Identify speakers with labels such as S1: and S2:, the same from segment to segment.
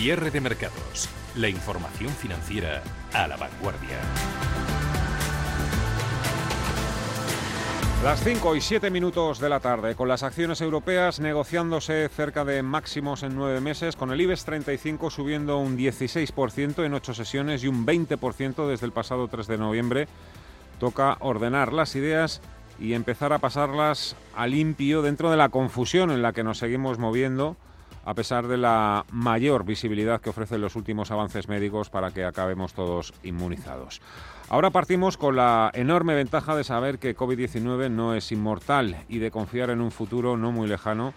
S1: Cierre de mercados. La información financiera a la vanguardia.
S2: Las 5 y 7 minutos de la tarde, con las acciones europeas negociándose cerca de máximos en nueve meses, con el IBEX 35 subiendo un 16% en ocho sesiones y un 20% desde el pasado 3 de noviembre, toca ordenar las ideas y empezar a pasarlas a limpio dentro de la confusión en la que nos seguimos moviendo, a pesar de la mayor visibilidad que ofrecen los últimos avances médicos para que acabemos todos inmunizados. Ahora partimos con la enorme ventaja de saber que COVID-19 no es inmortal y de confiar en un futuro no muy lejano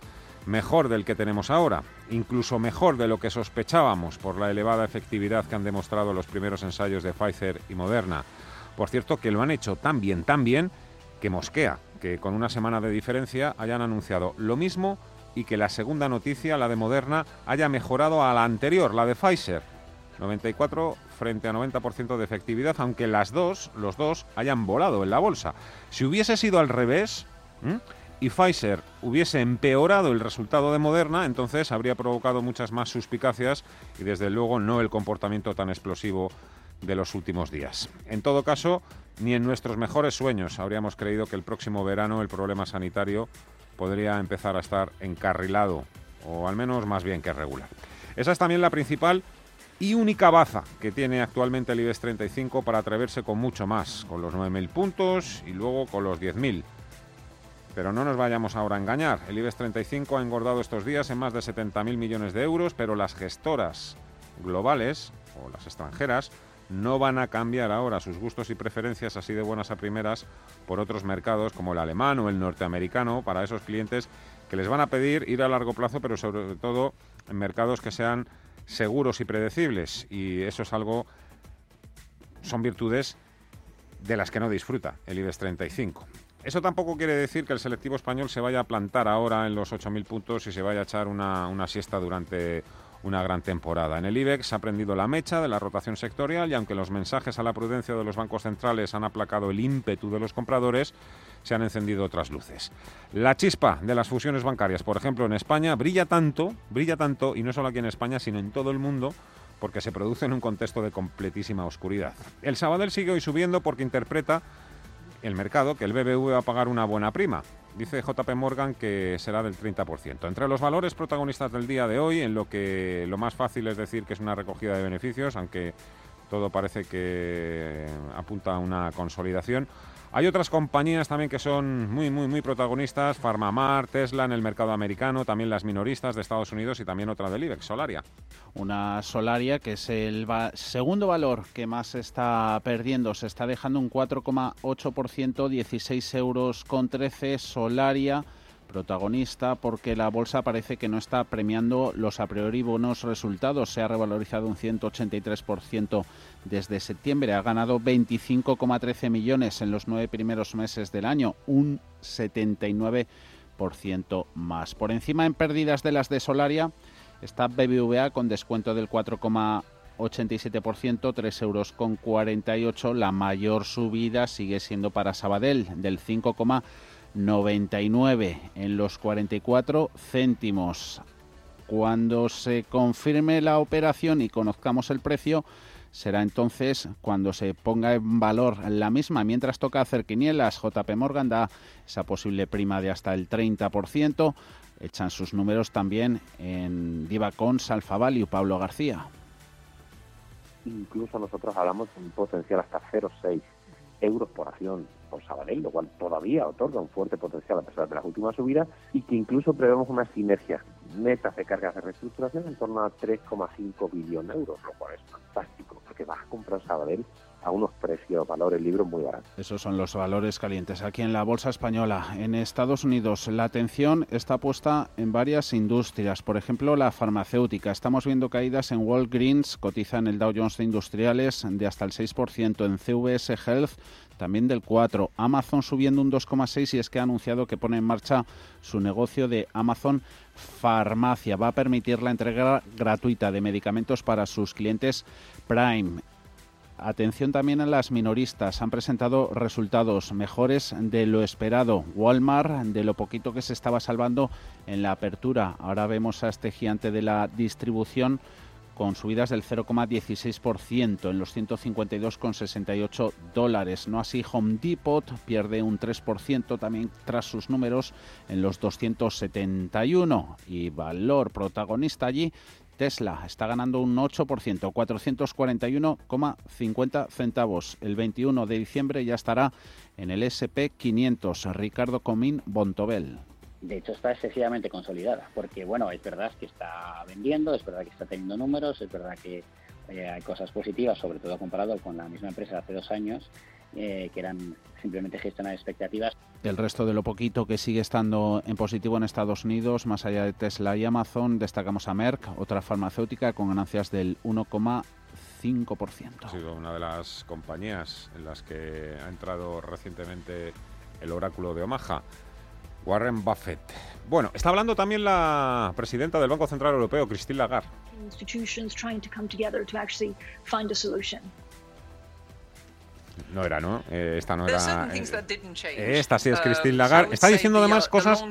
S2: mejor del que tenemos ahora, incluso mejor de lo que sospechábamos por la elevada efectividad que han demostrado los primeros ensayos de Pfizer y Moderna. Por cierto, que lo han hecho tan bien, tan bien, que mosquea que con una semana de diferencia hayan anunciado lo mismo y que la segunda noticia, la de Moderna, haya mejorado a la anterior, la de Pfizer. 94 frente a 90% de efectividad, aunque las dos, los dos, hayan volado en la bolsa. Si hubiese sido al revés y Pfizer hubiese empeorado el resultado de Moderna, entonces habría provocado muchas más suspicacias y desde luego no el comportamiento tan explosivo de los últimos días. En todo caso, ni en nuestros mejores sueños habríamos creído que el próximo verano el problema sanitario podría empezar a estar encarrilado, o al menos más bien que regular. Esa es también la principal y única baza que tiene actualmente el IBEX 35 para atreverse con mucho más, con los 9.000 puntos y luego con los 10.000. Pero no nos vayamos ahora a engañar. El IBEX 35 ha engordado estos días en más de 70.000 millones de euros, pero las gestoras globales o las extranjeras no van a cambiar ahora sus gustos y preferencias así de buenas a primeras por otros mercados como el alemán o el norteamericano para esos clientes que les van a pedir ir a largo plazo, pero sobre todo en mercados que sean seguros y predecibles. Y eso es algo, son virtudes de las que no disfruta el IBEX 35. Eso tampoco quiere decir que el selectivo español se vaya a plantar ahora en los 8.000 puntos y se vaya a echar una, una siesta durante una gran temporada. En el IBEX ha prendido la mecha de la rotación sectorial y aunque los mensajes a la prudencia de los bancos centrales han aplacado el ímpetu de los compradores, se han encendido otras luces. La chispa de las fusiones bancarias, por ejemplo, en España brilla tanto, brilla tanto, y no solo aquí en España, sino en todo el mundo, porque se produce en un contexto de completísima oscuridad. El Sabadell sigue hoy subiendo porque interpreta el mercado que el BBV va a pagar una buena prima. Dice JP Morgan que será del 30%. Entre los valores protagonistas del día de hoy, en lo que lo más fácil es decir que es una recogida de beneficios, aunque todo parece que apunta a una consolidación. Hay otras compañías también que son muy, muy, muy protagonistas, Farmamar, Tesla en el mercado americano, también las minoristas de Estados Unidos y también otra del IBEX, Solaria.
S3: Una Solaria que es el segundo valor que más está perdiendo, se está dejando un 4,8%, 16 euros con 13, Solaria protagonista porque la bolsa parece que no está premiando los a priori buenos resultados. Se ha revalorizado un 183% desde septiembre, ha ganado 25,13 millones en los nueve primeros meses del año, un 79% más. Por encima en pérdidas de las de Solaria está BBVA con descuento del 4,87%, 3 euros con 48. La mayor subida sigue siendo para Sabadell del 5,89 99 en los 44 céntimos. Cuando se confirme la operación y conozcamos el precio, será entonces cuando se ponga en valor la misma. Mientras toca hacer quinielas, JP Morgan da esa posible prima de hasta el 30%. Echan sus números también en Divacons, Alfa Value, Pablo García.
S4: Incluso nosotros hablamos de un potencial hasta 0,6 euros por acción por Sabadell, lo cual todavía otorga un fuerte potencial a pesar de las últimas subidas y que incluso prevemos una sinergia netas de cargas de reestructuración en torno a 3,5 billones de euros, lo cual es fantástico, porque vas a comprar Sabadell a unos precios, valores, libros muy baratos.
S3: Esos son los valores calientes aquí en la Bolsa Española. En Estados Unidos la atención está puesta en varias industrias, por ejemplo la farmacéutica. Estamos viendo caídas en Walgreens, cotiza en el Dow Jones de Industriales de hasta el 6%, en CVS Health también del 4. Amazon subiendo un 2,6 y es que ha anunciado que pone en marcha su negocio de Amazon Farmacia. Va a permitir la entrega gratuita de medicamentos para sus clientes Prime. Atención también a las minoristas. Han presentado resultados mejores de lo esperado. Walmart, de lo poquito que se estaba salvando en la apertura. Ahora vemos a este gigante de la distribución con subidas del 0,16% en los 152,68 dólares. No así Home Depot pierde un 3% también tras sus números en los 271 y valor protagonista allí Tesla está ganando un 8%, 441,50 centavos. El 21 de diciembre ya estará en el SP 500. Ricardo Comín Bontobel
S5: de hecho está excesivamente consolidada, porque bueno, es verdad que está vendiendo, es verdad que está teniendo números, es verdad que eh, hay cosas positivas, sobre todo comparado con la misma empresa hace dos años, eh, que eran simplemente gestionar expectativas.
S3: El resto de lo poquito que sigue estando en positivo en Estados Unidos, más allá de Tesla y Amazon, destacamos a Merck, otra farmacéutica con ganancias del 1,5%.
S2: Ha sido una de las compañías en las que ha entrado recientemente el oráculo de Omaha. Warren Buffett. Bueno, está hablando también la presidenta del Banco Central Europeo, Christine Lagarde. No era, ¿no? Eh, esta no era. Eh, esta sí es uh, Christine Lagarde. Está diciendo además cosas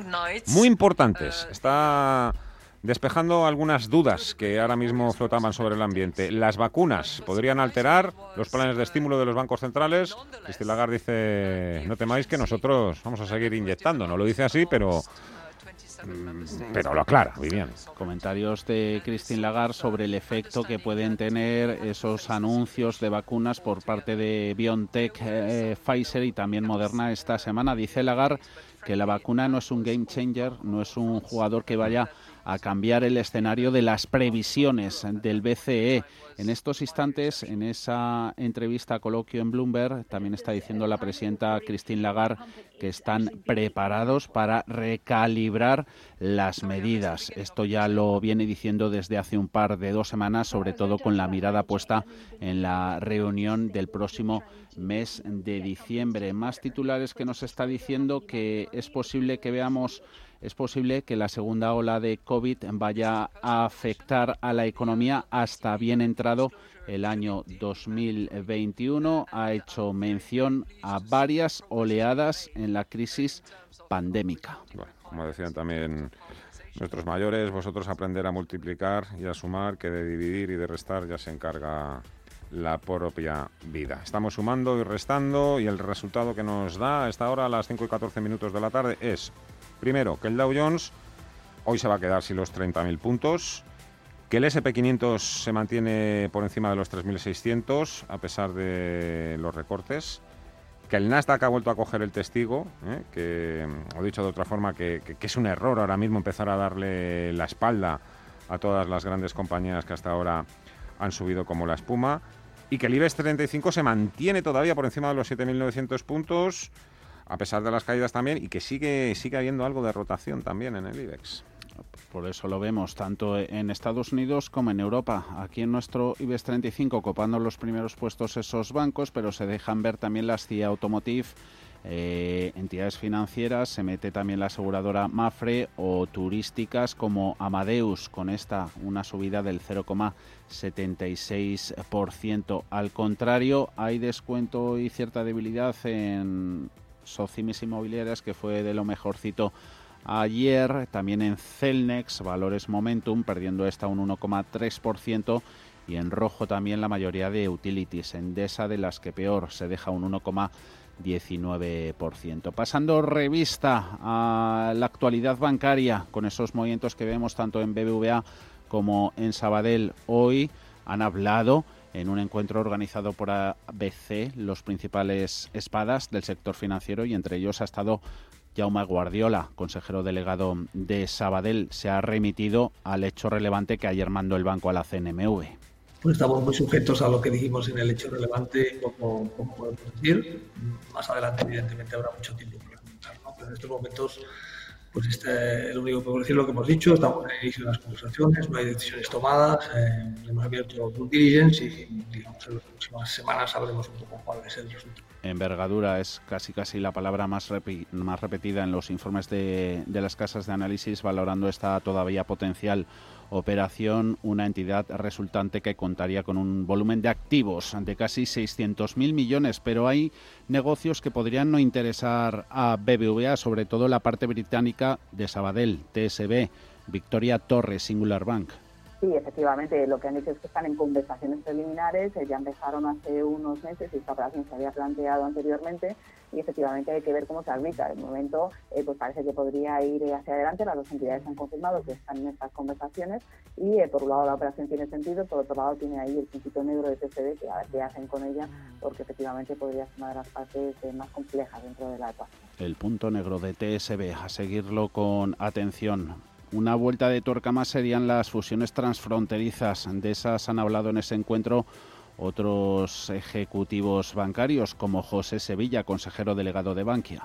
S2: muy importantes. Uh, está despejando algunas dudas que ahora mismo flotaban sobre el ambiente. Las vacunas podrían alterar los planes de estímulo de los bancos centrales. Christine Lagarde dice, no temáis que nosotros vamos a seguir inyectando. No lo dice así, pero pero lo aclara, bien.
S3: Comentarios de Christine Lagarde sobre el efecto que pueden tener esos anuncios de vacunas por parte de BioNTech, eh, Pfizer y también Moderna esta semana. Dice Lagarde que la vacuna no es un game changer, no es un jugador que vaya a cambiar el escenario de las previsiones del BCE. En estos instantes, en esa entrevista coloquio en Bloomberg, también está diciendo la presidenta Christine Lagarde que están preparados para recalibrar las medidas. Esto ya lo viene diciendo desde hace un par de dos semanas, sobre todo con la mirada puesta en la reunión del próximo mes de diciembre. Más titulares que nos está diciendo que es posible que veamos es posible que la segunda ola de COVID vaya a afectar a la economía hasta bien entrado el año 2021. Ha hecho mención a varias oleadas en la crisis pandémica.
S2: como decían también nuestros mayores, vosotros aprender a multiplicar y a sumar, que de dividir y de restar ya se encarga la propia vida. Estamos sumando y restando y el resultado que nos da a esta hora, a las 5 y 14 minutos de la tarde, es Primero, que el Dow Jones hoy se va a quedar sin los 30.000 puntos, que el SP500 se mantiene por encima de los 3.600 a pesar de los recortes, que el Nasdaq ha vuelto a coger el testigo, ¿eh? que, o dicho de otra forma, que, es un error ahora mismo empezar a darle la espalda a todas las grandes compañías que hasta ahora han subido como la espuma, y que el IBEX 35 se mantiene todavía por encima de los 7.900 puntos, a pesar de las caídas también, y que sigue, sigue habiendo algo de rotación también en el IBEX.
S3: Por eso lo vemos tanto en Estados Unidos como en Europa. Aquí en nuestro IBEX 35 copando los primeros puestos esos bancos, pero se dejan ver también las CIA Automotive, eh, entidades financieras, se mete también la aseguradora Mafre o turísticas como Amadeus, con esta una subida del 0,76%. Al contrario, hay descuento y cierta debilidad en Socimis Inmobiliarias, que fue de lo mejorcito ayer. También en Celnex, valores Momentum, perdiendo esta un 1,3%. Y en rojo también la mayoría de utilities. Endesa de las que peor se deja un 1,19%. Pasando revista a la actualidad bancaria con esos movimientos que vemos tanto en BBVA como en Sabadell hoy han hablado en un encuentro organizado por ABC, los principales espadas del sector financiero, y entre ellos ha estado Jaume Guardiola, consejero delegado de Sabadell, se ha remitido al hecho relevante que ayer mandó el banco a la CNMV.
S6: Pues estamos muy sujetos a lo que dijimos en el hecho relevante, como, podemos decir. Más adelante, evidentemente, habrá mucho tiempo para comentar. Pero en estos momentos pues este es lo único que puedo decir lo que hemos dicho, estamos en el inicio de las conversaciones, no hay decisiones tomadas, eh, hemos abierto due diligence y digamos, en las próximas semanas sabremos un poco cuál es el resultado.
S3: Envergadura es casi casi la palabra más, más repetida en los informes de, de las casas de análisis valorando esta todavía potencial operación, una entidad resultante que contaría con un volumen de activos de casi 600.000 millones, pero hay negocios que podrían no interesar a BBVA, sobre todo la parte británica de Sabadell, TSB, Victoria Torres, Singular Bank.
S7: Sí, efectivamente, lo que han dicho es que están en conversaciones preliminares, eh, ya empezaron hace unos meses y esta operación se había planteado anteriormente y efectivamente hay que ver cómo se aplica. De momento, eh, pues parece que podría ir hacia adelante, las dos entidades han confirmado que están en estas conversaciones y eh, por un lado la operación tiene sentido, por otro lado tiene ahí el principio negro de TCD que a ver qué hacen con ella, porque efectivamente podría ser una de las partes más complejas dentro de la ecuación.
S3: El punto negro de TSB, a seguirlo con atención. Una vuelta de tuerca más serían las fusiones transfronterizas. De esas han hablado en ese encuentro otros ejecutivos bancarios, como José Sevilla, consejero delegado de Bankia.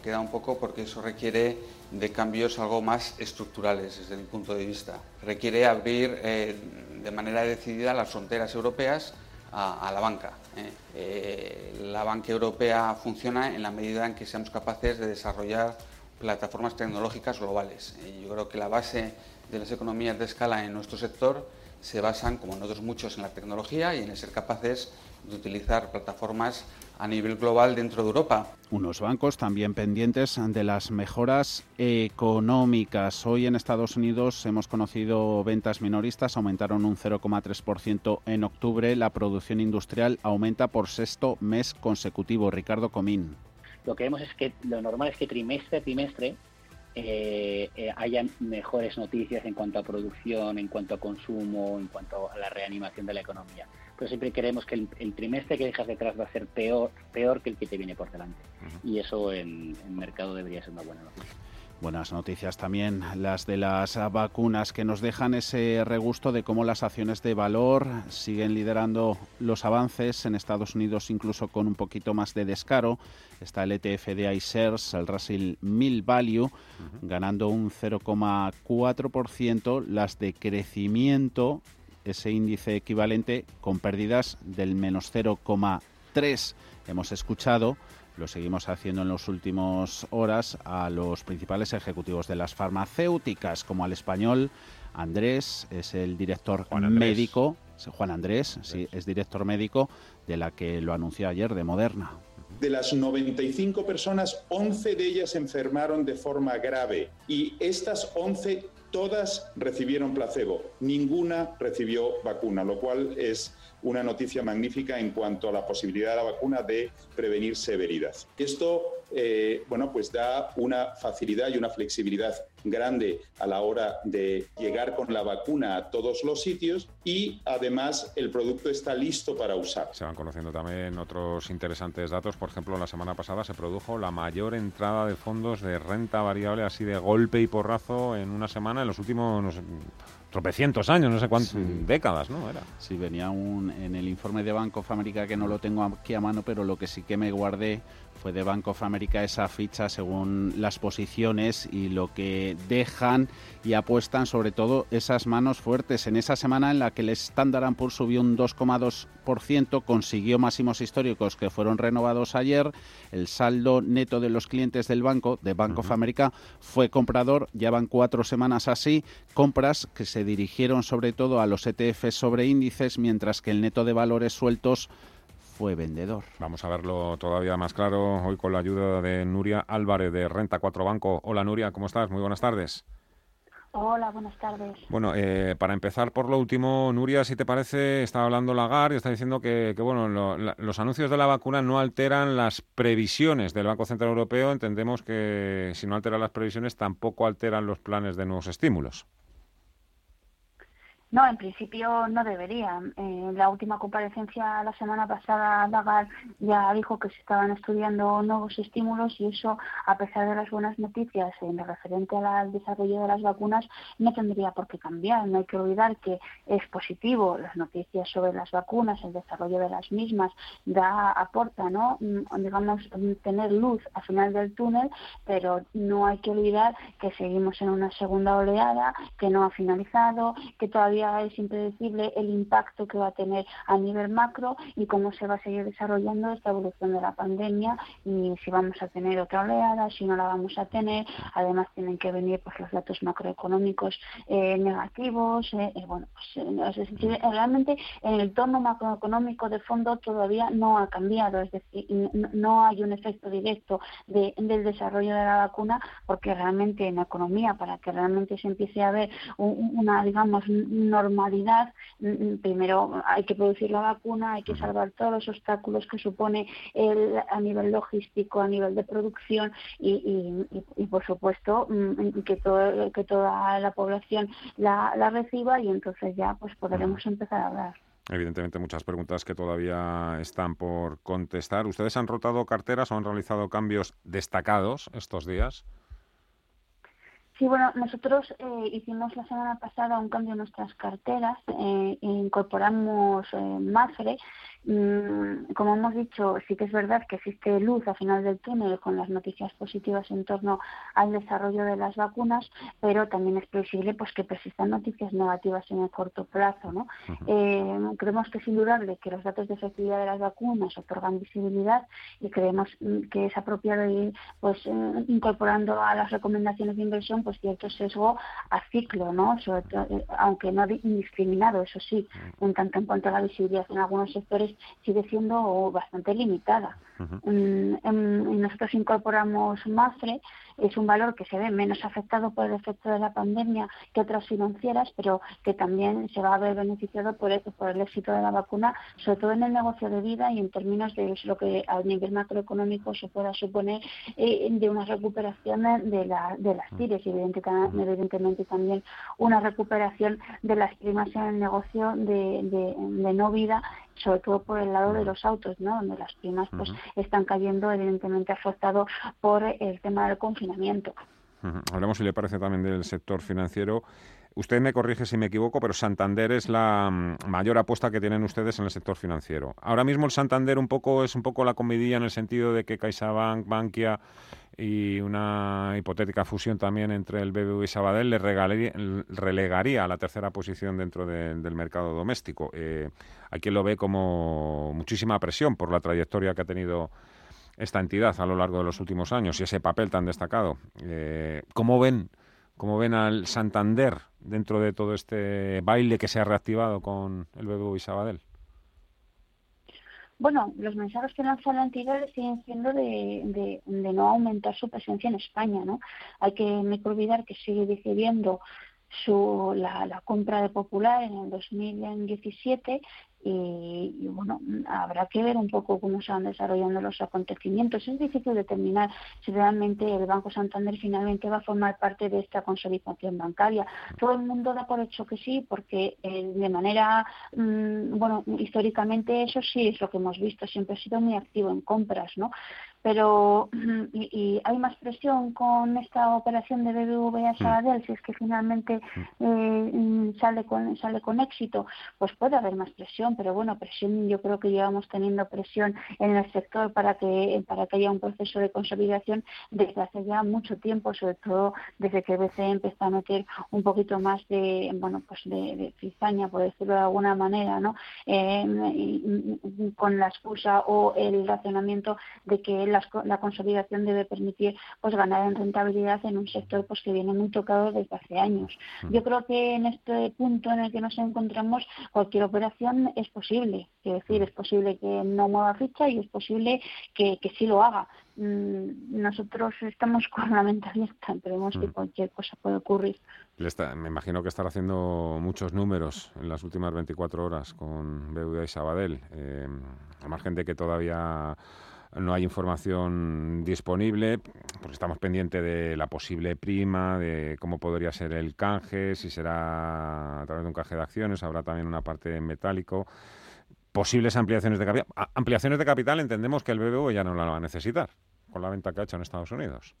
S8: Queda un poco porque eso requiere de cambios algo más estructurales desde mi punto de vista. Requiere abrir eh, de manera decidida las fronteras europeas a, la banca. ¿eh? Eh, la banca europea funciona en la medida en que seamos capaces de desarrollar plataformas tecnológicas globales. yo creo que la base de las economías de escala en nuestro sector se basan, como en otros muchos, en la tecnología y en ser capaces de utilizar plataformas a nivel global dentro de Europa.
S3: Unos bancos también pendientes de las mejoras económicas. Hoy en Estados Unidos hemos conocido ventas minoristas, aumentaron un 0,3% en octubre. La producción industrial aumenta por sexto mes consecutivo. Ricardo Comín
S5: lo que vemos es que lo normal es que trimestre a trimestre eh, eh, haya mejores noticias en cuanto a producción, en cuanto a consumo, en cuanto a la reanimación de la economía. Pero siempre creemos que el, trimestre que dejas detrás va a ser peor, peor que el que te viene por delante. Y eso en, en mercado debería ser una buena noticia.
S3: Buenas noticias también las de las vacunas que nos dejan ese regusto de cómo las acciones de valor siguen liderando los avances en Estados Unidos incluso con un poquito más de descaro. Está el ETF de iShares, el Russell 1000 Value, ganando un 0,4%, las de crecimiento, ese índice equivalente con pérdidas del menos 0,3%. Hemos escuchado lo seguimos haciendo en las últimas horas a los principales ejecutivos de las farmacéuticas, como al español Andrés, es el director médico, Juan Andrés, sí, es director médico de la que lo anunció ayer de Moderna.
S9: De las 95 personas, 11 de ellas enfermaron de forma grave y estas 11 todas recibieron placebo, ninguna recibió vacuna, lo cual es una noticia magnífica en cuanto a la posibilidad de la vacuna de prevenir severidad. Esto, eh, bueno, pues da una facilidad y una flexibilidad grande a la hora de llegar con la vacuna a todos los sitios y además el producto está listo para usar.
S2: Se van conociendo también otros interesantes datos. Por ejemplo, la semana pasada se produjo la mayor entrada de fondos de renta variable así de golpe y porrazo en una semana en los últimos tropecientos años, no sé cuántas décadas, ¿no? Era.
S3: Sí, venía un, en el informe de Banco of America que no lo tengo aquí a mano, pero lo que sí que me guardé fue de Bank of America esa ficha según las posiciones y lo que dejan y apuestan sobre todo esas manos fuertes. En esa semana en la que el Standard Poor's subió un 2,2%, consiguió máximos históricos que fueron renovados ayer, el saldo neto de los clientes del banco, de Bank of America, fue comprador, ya van cuatro semanas así, compras que se dirigieron sobre todo a los ETFs sobre índices, mientras que el neto de valores sueltos fue vendedor.
S2: Vamos a verlo todavía más claro hoy con la ayuda de Nuria Álvarez de Renta 4 Banco. Hola Nuria, ¿cómo estás? Muy buenas tardes.
S10: Hola, buenas tardes.
S2: Bueno, eh, para empezar por lo último, Nuria, si te parece, estaba hablando Lagar y está diciendo que, bueno, los anuncios de la vacuna no alteran las previsiones del Banco Central Europeo. Entendemos que si no alteran las previsiones, tampoco alteran los planes de nuevos estímulos.
S10: No, en principio no deberían. En la última comparecencia la semana pasada, Lagarde ya dijo que se estaban estudiando nuevos estímulos y eso, a pesar de las buenas noticias en lo referente al desarrollo de las vacunas, no tendría por qué cambiar. No hay que olvidar que es positivo las noticias sobre las vacunas, el desarrollo de las mismas, da aporta, ¿no? Mm, digamos, tener luz al final del túnel, pero no hay que olvidar que seguimos en una segunda oleada, que no ha finalizado, que todavía es impredecible el impacto que va a tener a nivel macro y cómo se va a seguir desarrollando esta evolución de la pandemia y si vamos a tener otra oleada, si no la vamos a tener. Además tienen que venir pues, los datos macroeconómicos eh, negativos. Eh, eh, bueno, pues, realmente en el tono macroeconómico de fondo todavía no ha cambiado, es decir, no hay un efecto directo de, del desarrollo de la vacuna porque realmente en la economía, para que realmente se empiece a ver una, digamos, normalidad, mm, mm, primero hay que producir la vacuna, hay que salvar todos los obstáculos que supone el, a nivel logístico, a nivel de producción y, por supuesto mm, que, todo, que toda la población la, la reciba y entonces ya pues podremos empezar a hablar.
S2: Evidentemente muchas preguntas que todavía están por contestar. ¿Ustedes han rotado carteras o han realizado cambios destacados estos días?
S10: Sí, bueno, nosotros eh, hicimos la semana pasada un cambio en nuestras carteras, eh, incorporamos eh. Mm, como hemos dicho, sí que es verdad que existe luz al final del túnel con las noticias positivas en torno al desarrollo de las vacunas, pero también es posible pues, que persistan noticias negativas en el corto plazo. ¿no? creemos que es indudable que los datos de efectividad de las vacunas otorgan visibilidad y creemos mm, que es apropiado ir pues, incorporando a las recomendaciones de inversión pues cierto sesgo a ciclo, ¿no? Eh, aunque no indiscriminado, eso sí, en tanto en cuanto a la visibilidad en algunos sectores sigue siendo bastante limitada. En, nosotros incorporamos MAFRE, es un valor que se ve menos afectado por el efecto de la pandemia que otras financieras, pero que también se va a ver beneficiado por el, por el éxito de la vacuna, sobre todo en el negocio de vida y en términos de lo que a nivel macroeconómico se pueda suponer eh, de una recuperación de, la, de las tires y evidentemente también una recuperación de las primas en el negocio de, de no vida sobre todo por el lado de los autos, ¿no? donde las primas pues están cayendo evidentemente afectado por el tema del confinamiento.
S2: Hablamos, si le parece, también del sector financiero. Usted me corrige si me equivoco, pero Santander es la mm, mayor apuesta que tienen ustedes en el sector financiero. Ahora mismo el Santander un poco es un poco la comidilla en el sentido de que CaixaBank, Bankia y una hipotética fusión también entre el BBV y Sabadell le relegaría a la tercera posición dentro del mercado doméstico. Eh, quien lo ve como muchísima presión por la trayectoria que ha tenido esta entidad a lo largo de los últimos años y ese papel tan destacado. Eh, ¿Cómo ven ¿Cómo ven al Santander dentro de todo este baile que se ha reactivado con el BBVA y Sabadell?
S10: Bueno, los mensajes que lanza la entidad siguen siendo de, de, no aumentar su presencia en España, ¿no? Hay que no olvidar que sigue decidiendo su, la, la, compra de Popular en el 2017 y, bueno, habrá que ver un poco cómo se van desarrollando los acontecimientos. Es difícil determinar si realmente el Banco Santander finalmente va a formar parte de esta consolidación bancaria. Todo el mundo da por hecho que sí, porque eh, de manera, mm, bueno, históricamente eso sí es lo que hemos visto, siempre ha sido muy activo en compras, ¿no? Pero, y, hay más presión con esta operación de BBVA Sabadell, si es que finalmente eh, mm, sale, con, sale con éxito, pues puede haber más presión pero bueno, presión, yo creo que llevamos teniendo presión en el sector para que, para que haya un proceso de consolidación desde hace ya mucho tiempo, sobre todo desde que BCE empezó a meter un poquito más de, bueno, pues de, cizaña, por decirlo de alguna manera, ¿no? con la excusa o el racionamiento de que la, consolidación debe permitir pues ganar en rentabilidad en un sector pues que viene muy tocado desde hace años. Yo creo que en este punto en el que nos encontramos cualquier operación es posible, es decir, es posible que no mueva ficha y es posible que, que sí lo haga. Mm, nosotros estamos con la mente abierta, creemos que mm. cualquier cosa puede ocurrir.
S2: me imagino que estará haciendo muchos números en las últimas 24 horas con BBVA y Sabadell, eh, al margen de que todavía no hay información disponible, porque estamos pendientes de la posible prima, de cómo podría ser el canje, si será a través de un canje de acciones, habrá también una parte en metálico. Posibles ampliaciones de capital. Ampliaciones de capital entendemos que el BBV ya no la va a necesitar con la venta que ha hecho en Estados Unidos.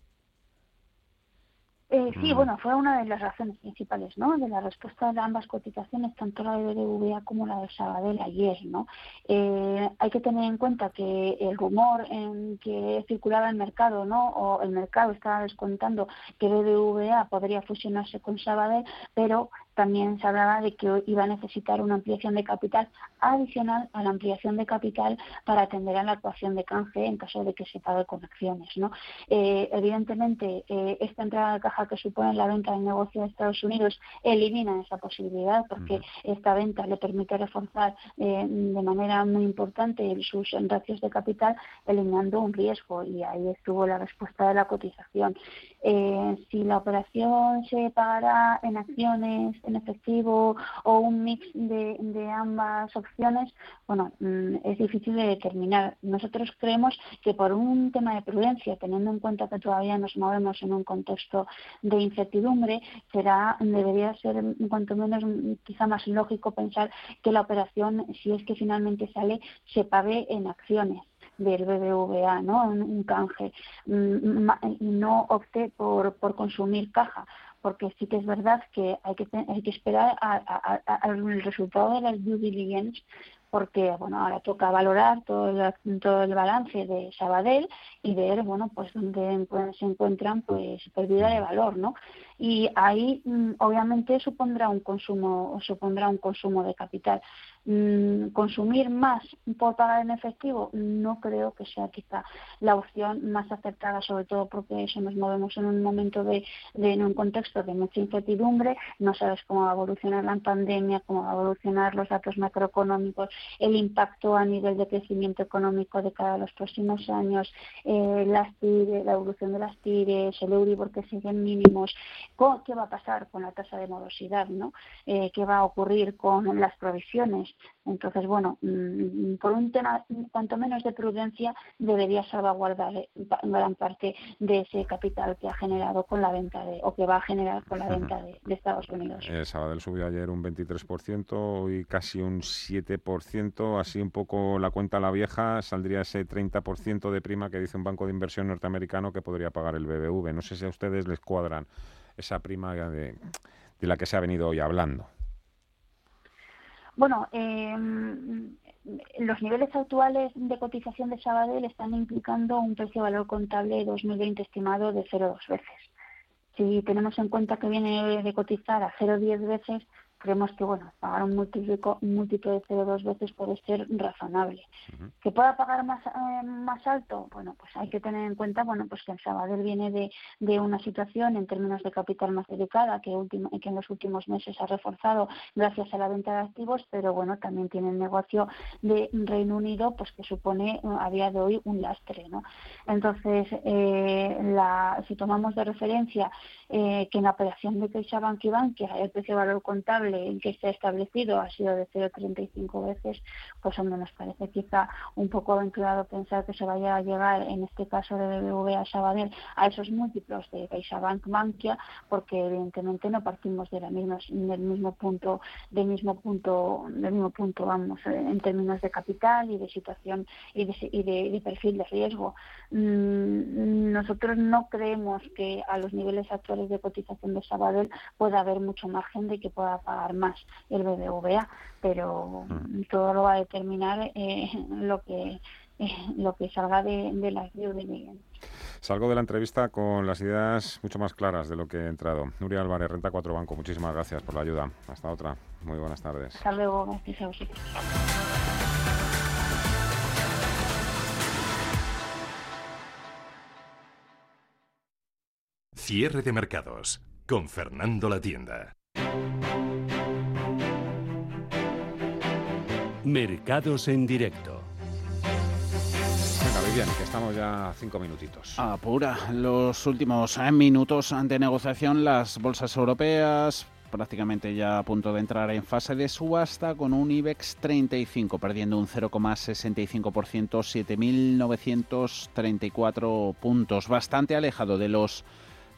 S10: Eh, sí, mm. bueno, fue una de las razones principales, ¿no? De la respuesta de ambas cotizaciones, tanto la de BBVA como la de Sabadell ayer, ¿no? Eh, hay que tener en cuenta que el rumor en que circulaba el mercado, ¿no? O el mercado estaba descontando que BBVA podría fusionarse con Sabadell, pero también se hablaba de que iba a necesitar una ampliación de capital adicional a la ampliación de capital para atender a la ecuación de canje en caso de que se pague con acciones. ¿no? Eh, evidentemente, eh, esta entrada de caja que supone la venta del negocio de Estados Unidos elimina esa posibilidad porque esta venta le permite reforzar eh, de manera muy importante sus ratios de capital, eliminando un riesgo y ahí estuvo la respuesta de la cotización. si la operación se pagará en acciones en efectivo o un mix de, de ambas opciones, bueno, mm, es difícil de determinar. Nosotros creemos que por un tema de prudencia, teniendo en cuenta que todavía nos movemos en un contexto de incertidumbre, será debería ser en cuanto menos quizá más lógico pensar que la operación, si es que finalmente sale, se pague en acciones del BBVA, ¿no? Un, canje mm, y no opte por, por consumir caja porque sí que es verdad que hay que, hay que esperar al resultado de las due diligence porque bueno ahora toca valorar todo el, todo el balance de Sabadell y ver bueno pues dónde se encuentran pues pérdida de valor no y ahí mm, obviamente supondrá un consumo supondrá un consumo de capital consumir más por pagar en efectivo no creo que sea quizá la opción más acertada, sobre todo porque eso nos movemos en un momento de, en un contexto de mucha incertidumbre, no sabes cómo va a evolucionar la pandemia, cómo va a evolucionar los datos macroeconómicos, el impacto a nivel de crecimiento económico de cada los próximos años, eh, las la evolución de las tires, el Euribor que siguen mínimos, qué va a pasar con la tasa de morosidad, ¿no? Eh, qué va a ocurrir con las provisiones entonces, bueno, mm, por un tema cuanto menos de prudencia, debería salvaguardar eh, gran parte de ese capital que ha generado con la venta de, o que va a generar con la venta de, Estados Unidos.
S2: El Sabadell subió ayer un 23% y casi un 7%, así un poco la cuenta a la vieja, saldría ese 30% de prima que dice un banco de inversión norteamericano que podría pagar el BBV. No sé si a ustedes les cuadran esa prima de la que se ha venido hoy hablando.
S10: Bueno, em, los niveles actuales de cotización de Sabadell están implicando un precio-valor contable de 2020 estimado de 0,2 veces. Si tenemos en cuenta que viene de cotizar a 0,10 veces, creemos que bueno pagar un múltiplo, un múltiplo de 0,2 veces puede ser razonable. ¿Que pueda pagar más, eh, más alto? Bueno, pues hay que tener en cuenta bueno pues que el Sabadell viene de, de una situación en términos de capital más delicada que, que en los últimos meses ha reforzado gracias a la venta de activos, pero bueno, también tiene el negocio de Reino Unido pues que supone a día de hoy un lastre. ¿no? Entonces, eh, la, si tomamos de referencia eh, que en la operación de CaixaBank y Bankia el precio de valor contable en que ha establecido ha sido de 0,35 veces, pues hombre, nos parece quizá un poco aventurado pensar que se vaya a llegar, en este caso de BBVA Sabadell, a esos múltiplos de CaixaBank Bankia, porque evidentemente no partimos de la misma, del mismo punto, del mismo punto, del mismo punto, vamos, en términos de capital y de situación y de, y de, perfil de riesgo. Mm, nosotros no creemos que a los niveles actuales de cotización de Sabadell pueda haber mucho margen de que pueda pagar más el BBVA, pero mm. todo lo va a determinar eh, lo que eh, lo que salga de, de las de
S2: Salgo de la entrevista con las ideas mucho más claras de lo que he entrado. Nuria Álvarez, Renta 4 Banco, muchísimas gracias por la ayuda. Hasta otra. Muy buenas tardes.
S10: Hasta luego, gracias a vosotros.
S1: Cierre de mercados con Fernando La Tienda. Mercados en directo.
S2: Venga, Vivian, que estamos ya a cinco minutitos.
S3: Apura. Los últimos eh, minutos de negociación, las bolsas europeas prácticamente ya a punto de entrar en fase de subasta con un IBEX 35 perdiendo un 0,65%, 7.934 puntos, bastante alejado de los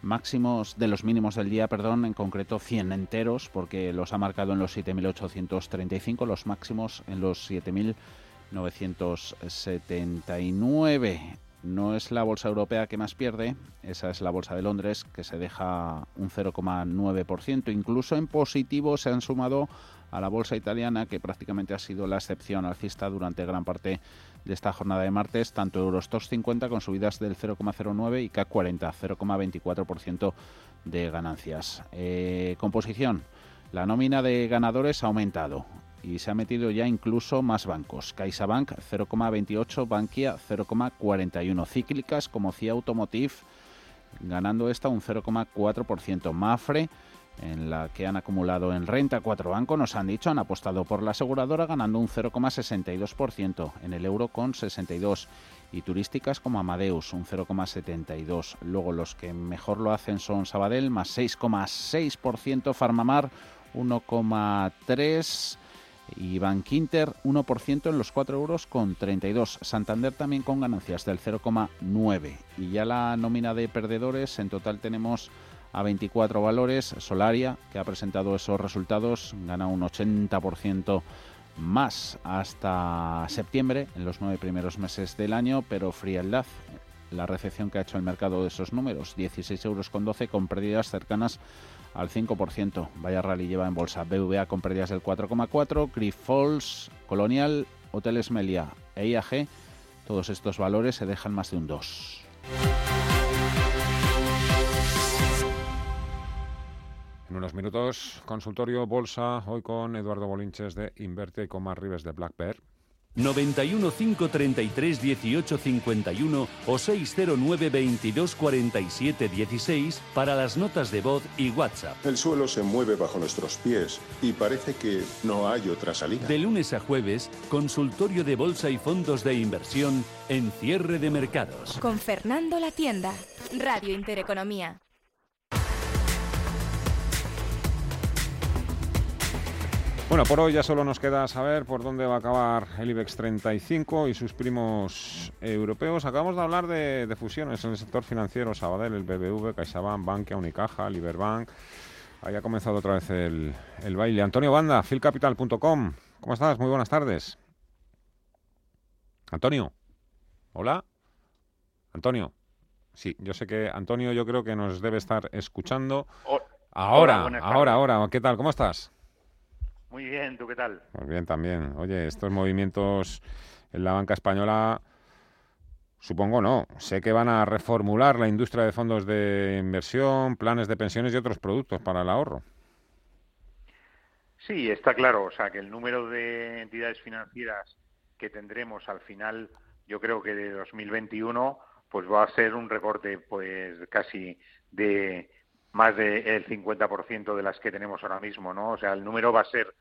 S3: máximos de los mínimos del día, perdón, en concreto 100 enteros, porque los ha marcado en los 7.835, los máximos en los 7.979. No es la bolsa europea que más pierde, esa es la bolsa de Londres, que se deja un 0,9%. Incluso en positivo se han sumado a la bolsa italiana, que prácticamente ha sido la excepción alcista durante gran parte de esta jornada de martes, tanto Eurostox 50 con subidas del 0,09 y CAC 40, 0,24% de ganancias. Eh, composición. La nómina de ganadores ha aumentado y se ha metido ya incluso más bancos. CaixaBank 0,28, Bankia 0,41. Cíclicas como CIA Automotive ganando esta un 0,4%. Mafre en la que han acumulado en renta cuatro bancos, nos han dicho, han apostado por la aseguradora ganando un 0,62%, en el euro con 62% y turísticas como Amadeus un 0,72%. Luego los que mejor lo hacen son Sabadell más 6,6%, Farmamar 1,3 y Bankinter 1% en los 4 euros con 32. Santander también con ganancias del 0,9. Y ya la nómina de perdedores, en total tenemos a 24 valores. Solaria, que ha presentado esos resultados, gana un 80% más hasta septiembre, en los nueve primeros meses del año, pero frialdad, la recepción que ha hecho el mercado de esos números, 16 euros con 12 con pérdidas cercanas al 5%. Vaya rally lleva en bolsa. BVA con pérdidas del 4,4%, Grifols, Colonial, Hoteles Melia e IAG, todos estos valores se dejan más de un 2.
S2: En unos minutos, consultorio Bolsa, hoy con Eduardo Bolinches de Inverte y con Mar Rives de Black Bear.
S1: 91 533 18 51 o 609 22 47 16 para las notas de voz y WhatsApp.
S11: El suelo se mueve bajo nuestros pies y parece que no hay otra salida.
S1: De lunes a jueves, consultorio de bolsa y fondos de inversión en cierre de mercados.
S12: Con Fernando La Tienda, Radio Intereconomía.
S2: Bueno, por hoy ya solo nos queda saber por dónde va a acabar el IBEX 35 y sus primos europeos. Acabamos de hablar de, fusiones en el sector financiero, Sabadell, el BBV, CaixaBank, Bankia, Unicaja, Liberbank. Ahí ha comenzado otra vez el, el baile. Antonio Banda, filcapital.com. ¿Cómo estás? Muy buenas tardes. Antonio. Hola. Antonio. Sí, yo sé que Antonio yo creo que nos debe estar escuchando. Ahora, ahora, ahora. ¿Qué tal? ¿Cómo estás?
S13: Muy bien, ¿tú qué tal?
S2: Muy bien, también. Oye, estos movimientos en la banca española, supongo no. Sé que van a reformular la industria de fondos de inversión, planes de pensiones y otros productos para el ahorro.
S13: Sí, está claro. O sea, que el número de entidades financieras que tendremos al final, yo creo que de 2021, pues va a ser un recorte, pues casi de más del 50% de las que tenemos ahora mismo, ¿no? O sea, el número va a ser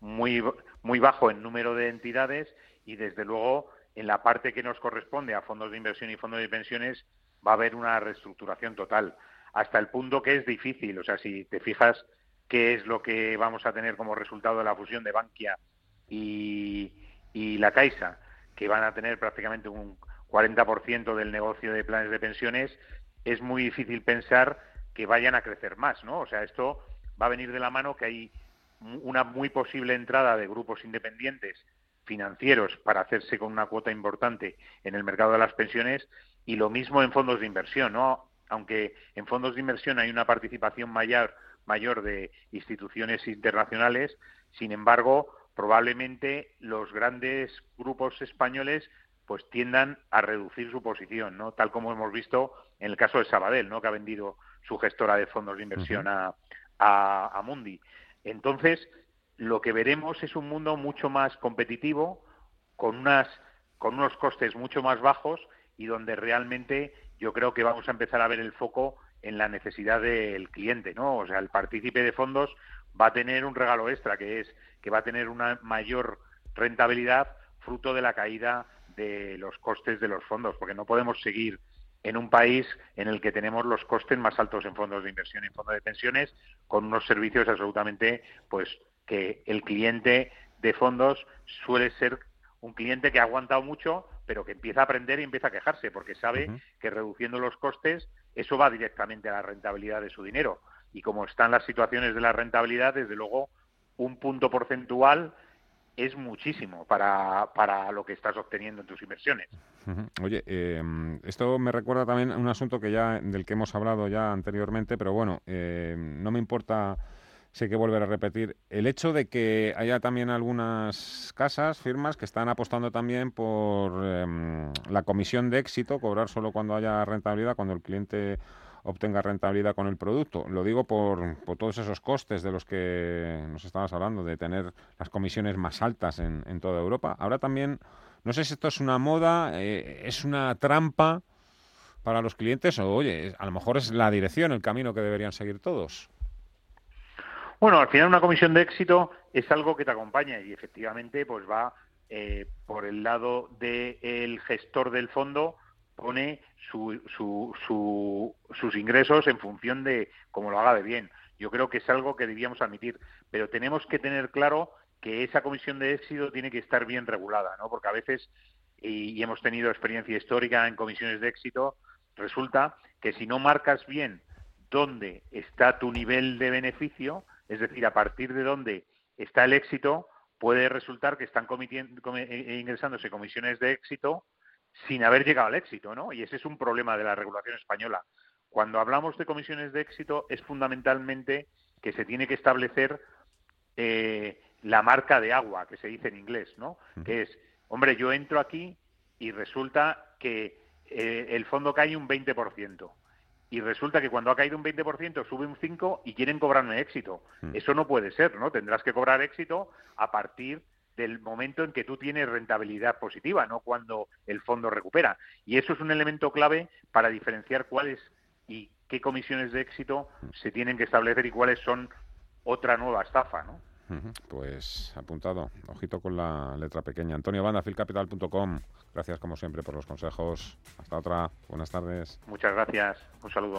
S13: muy, muy bajo en número de entidades y, desde luego, en la parte que nos corresponde a fondos de inversión y fondos de pensiones va a haber una reestructuración total, hasta el punto que es difícil. O sea, si te fijas qué es lo que vamos a tener como resultado de la fusión de Bankia y, y la Caixa, que van a tener prácticamente un 40% del negocio de planes de pensiones, es muy difícil pensar que vayan a crecer más, ¿no? O sea, esto va a venir de la mano que hay una muy posible entrada de grupos independientes financieros para hacerse con una cuota importante en el mercado de las pensiones y lo mismo en fondos de inversión, ¿no? Aunque en fondos de inversión hay una participación mayor, mayor de instituciones internacionales, sin embargo, probablemente los grandes grupos españoles pues tiendan a reducir su posición, ¿no? Tal como hemos visto en el caso de Sabadell, ¿no? Que ha vendido su gestora de fondos de inversión a, a, Mundi. Entonces, lo que veremos es un mundo mucho más competitivo, con, unas, con unos costes mucho más bajos y donde realmente yo creo que vamos a empezar a ver el foco en la necesidad del cliente, ¿no? O sea, el partícipe de fondos va a tener un regalo extra, que es que va a tener una mayor rentabilidad fruto de la caída de los costes de los fondos, porque no podemos seguir en un país en el que tenemos los costes más altos en fondos de inversión y en fondos de pensiones, con unos servicios absolutamente, pues, que el cliente de fondos suele ser un cliente que ha aguantado mucho, pero que empieza a aprender y empieza a quejarse, porque sabe que reduciendo los costes, eso va directamente a la rentabilidad de su dinero. Y como están las situaciones de la rentabilidad, desde luego, un punto porcentual es muchísimo para, para lo que estás obteniendo en tus inversiones.
S2: Oye, em, esto me recuerda también a un asunto que ya del que hemos hablado ya anteriormente, pero bueno, em, no me importa, sé que volver a repetir, el hecho de que haya también algunas casas, firmas, que están apostando también por em, la comisión de éxito, cobrar solo cuando haya rentabilidad, cuando el cliente obtenga rentabilidad con el producto. Lo digo por, todos esos costes de los que nos estabas hablando, de tener las comisiones más altas en, en toda Europa. Ahora también, no sé si esto es una moda, eh, es una trampa para los clientes o, oye, a lo mejor es la dirección, el camino que deberían seguir todos.
S13: Bueno, al final una comisión de éxito es algo que te acompaña y efectivamente pues va eh, por el lado del gestor del fondo pone su, su, sus ingresos en función de cómo lo haga de bien. yo creo que es algo que debíamos admitir, pero tenemos que tener claro que esa comisión de éxito tiene que estar bien regulada, ¿no? Porque a veces, y, hemos tenido experiencia histórica en comisiones de éxito, resulta que si no marcas bien dónde está tu nivel de beneficio, es decir, a partir de dónde está el éxito, puede resultar que están eh, ingresándose comisiones de éxito sin haber llegado al éxito, ¿no? Y ese es un problema de la regulación española. Cuando hablamos de comisiones de éxito es fundamentalmente que se tiene que establecer eh, la marca de agua, que se dice en inglés, ¿no? Que es, hombre, yo entro aquí y resulta que eh, el fondo cae un 20% y resulta que cuando ha caído un 20% sube un 5% y quieren cobrarme éxito. Eso no puede ser, ¿no? Tendrás que cobrar éxito a partir del momento en que tú tienes rentabilidad positiva, no cuando el fondo recupera. Y eso es un elemento clave para diferenciar cuáles y qué comisiones de éxito se tienen que establecer y cuáles son otra nueva estafa, ¿no?
S2: Pues apuntado, ojito con la letra pequeña. Antonio Banda, filcapital.com. Gracias como siempre por los consejos. Hasta otra. Buenas tardes.
S13: Muchas gracias. Un saludo.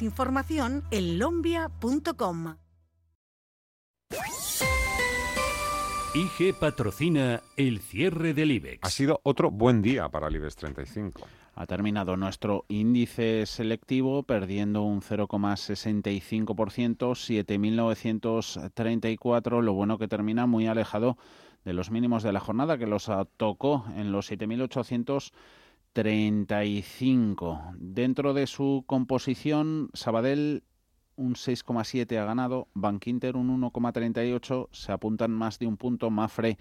S14: información en lombia.com.
S1: IG patrocina el cierre del IBEX.
S2: Ha sido otro buen día para el IBEX 35.
S3: Ha terminado nuestro índice selectivo perdiendo un 0,65%, 7.934. Lo bueno que termina muy alejado de los mínimos de la jornada, que los tocó en los 7.800. 35. Dentro de su composición, Sabadell un 6,7 ha ganado, Bankinter un 1,38, se apuntan más de un punto Mafre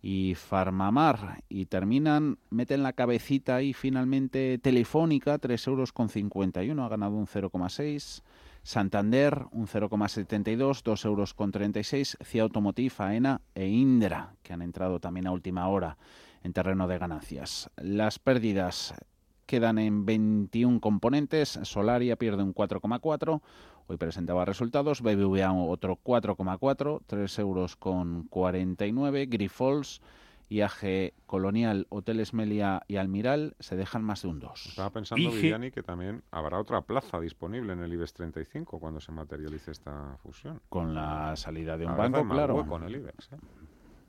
S3: y Farmamar y terminan, meten la cabecita y finalmente Telefónica, 3 euros con 51, ha ganado un 0,6. Santander, un 0,72, 2 euros con 36. CIA Automotive, AENA e Indra, que han entrado también a última hora en terreno de ganancias. Las pérdidas quedan en 21 componentes. Solaria pierde un 4,4. Hoy presentaba resultados. BBVA otro 4,4, 3 euros con 49. Grifols, IAG Colonial, Hoteles Melia y Almiral se dejan más de un 2.
S2: Estaba pensando, Viviani, que también habrá otra plaza disponible en el IBEX 35 cuando se materialice esta fusión.
S3: Con la salida de un banco, claro.
S2: Con el IBEX. ¿eh?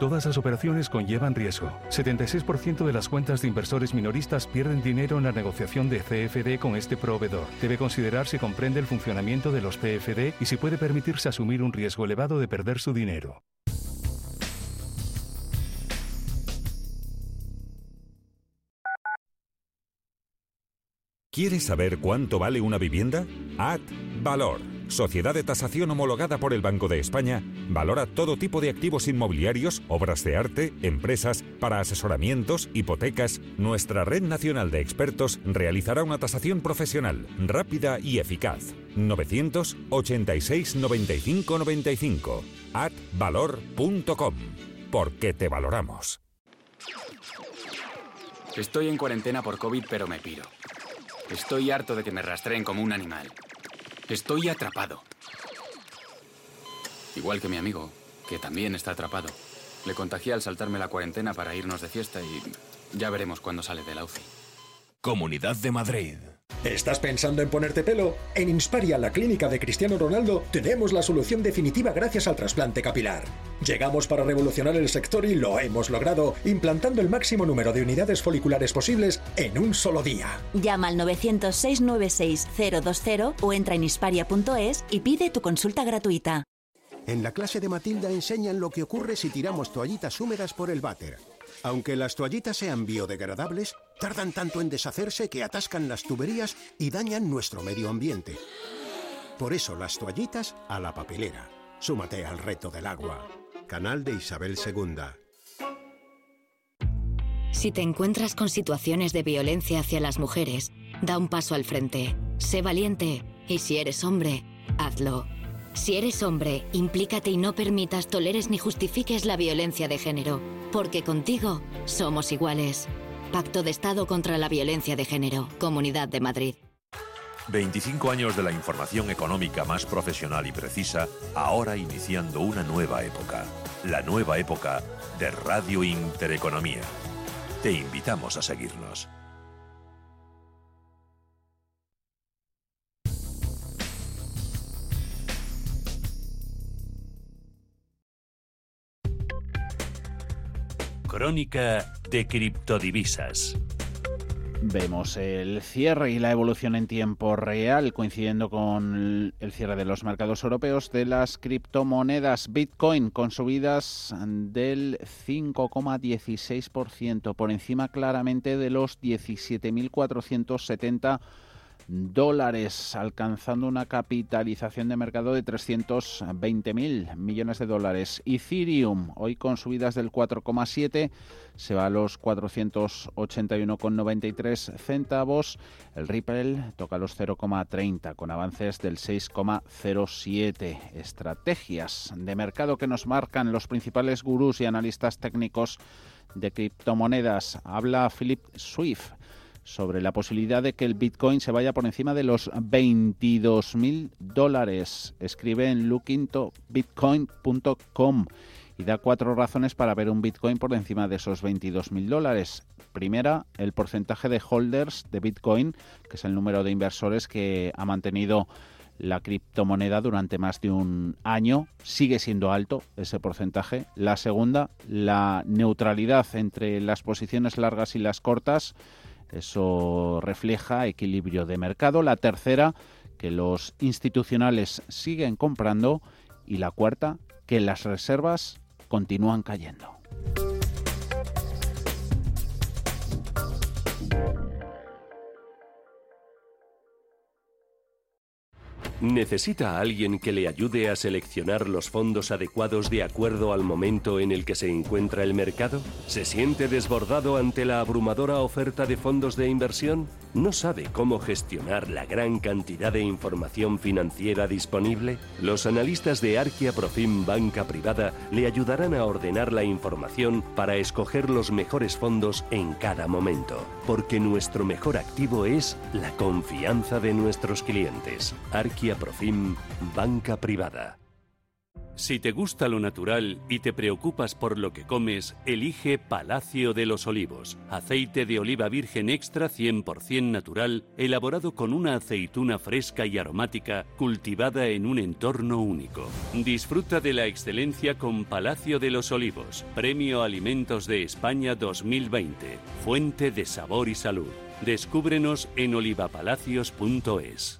S15: Todas las operaciones conllevan riesgo. 76% de las cuentas de inversores minoristas pierden dinero en la negociación de CFD con este proveedor. Debe considerar si comprende el funcionamiento de los CFD y si puede permitirse asumir un riesgo elevado de perder su dinero.
S16: ¿Quieres saber cuánto vale una vivienda? Ad Valor Sociedad de tasación homologada por el Banco de España, valora todo tipo de activos inmobiliarios, obras de arte, empresas, para asesoramientos, hipotecas. Nuestra red nacional de expertos realizará una tasación profesional, rápida y eficaz. 986 95 95 atvalor.com Porque te valoramos.
S17: Estoy en cuarentena por COVID, pero me piro. Estoy harto de que me rastreen como un animal. Estoy atrapado. Igual que mi amigo, que también está atrapado. Le contagié al saltarme la cuarentena para irnos de fiesta y ya veremos cuándo sale de la UCI.
S18: Comunidad de Madrid.
S19: ¿Estás pensando en ponerte pelo? En Insparia, la clínica de Cristiano Ronaldo, tenemos la solución definitiva gracias al trasplante capilar. Llegamos para revolucionar el sector y lo hemos logrado, implantando el máximo número de unidades foliculares posibles en un solo día.
S20: Llama al 900-696-020 o entra en insparia.es y pide tu consulta gratuita. En la clase de Matilda enseñan lo que ocurre si tiramos toallitas húmedas por el váter. Aunque las toallitas sean biodegradables, tardan tanto en deshacerse que atascan las tuberías y dañan nuestro medio ambiente. Por eso las toallitas a la papelera. Súmate al reto del agua. Canal de Isabel II.
S21: Si te encuentras con situaciones de violencia hacia las mujeres, da un paso al frente. Sé valiente y si eres hombre, hazlo. Si eres hombre, implícate y no permitas, toleres ni justifiques la violencia de género, porque contigo somos iguales. Pacto de Estado contra la Violencia de Género, Comunidad de Madrid.
S22: 25 años de la información económica más profesional y precisa, ahora iniciando una nueva época. La nueva época de Radio Intereconomía. Te invitamos a seguirnos.
S1: Crónica de criptodivisas.
S3: Vemos el cierre y la evolución en tiempo real, coincidiendo con el cierre de los mercados europeos de las criptomonedas Bitcoin, con subidas del 5,16%, por encima claramente de los 17.470 dólares, alcanzando una capitalización de mercado de 320.000 millones de dólares. Ethereum, hoy con subidas del 4,7, se va a los 481,93 centavos. El Ripple toca los 0,30 con avances del 6,07. Estrategias de mercado que nos marcan los principales gurús y analistas técnicos de criptomonedas. Habla Philip Swift sobre la posibilidad de que el Bitcoin se vaya por encima de los 22.000 dólares. Escribe en lookintobitcoin.com y da cuatro razones para ver un Bitcoin por encima de esos 22.000 dólares. Primera, el porcentaje de holders de Bitcoin, que es el número de inversores que ha mantenido la criptomoneda durante más de un año. Sigue siendo alto ese porcentaje. La segunda, la neutralidad entre las posiciones largas y las cortas eso refleja equilibrio de mercado. La tercera, que los institucionales siguen comprando. Y la cuarta, que las reservas continúan cayendo.
S1: ¿Necesita a alguien que le ayude a seleccionar los fondos adecuados de acuerdo al momento en el que se encuentra el mercado? ¿Se siente desbordado ante la abrumadora oferta de fondos de inversión? ¿No sabe cómo gestionar la gran cantidad de información financiera disponible? Los analistas de Arquia Profim Banca Privada le ayudarán a ordenar la información para escoger los mejores fondos en cada momento, porque nuestro mejor activo es la confianza de nuestros clientes. Arquia Profim Banca Privada. Si te gusta lo natural y te preocupas por lo que comes, elige Palacio de los Olivos, aceite de oliva virgen extra 100% natural, elaborado con una aceituna fresca y aromática, cultivada en un entorno único. Disfruta de la excelencia con Palacio de los Olivos, Premio Alimentos de España 2020, fuente de sabor y salud. Descúbrenos en olivapalacios.es.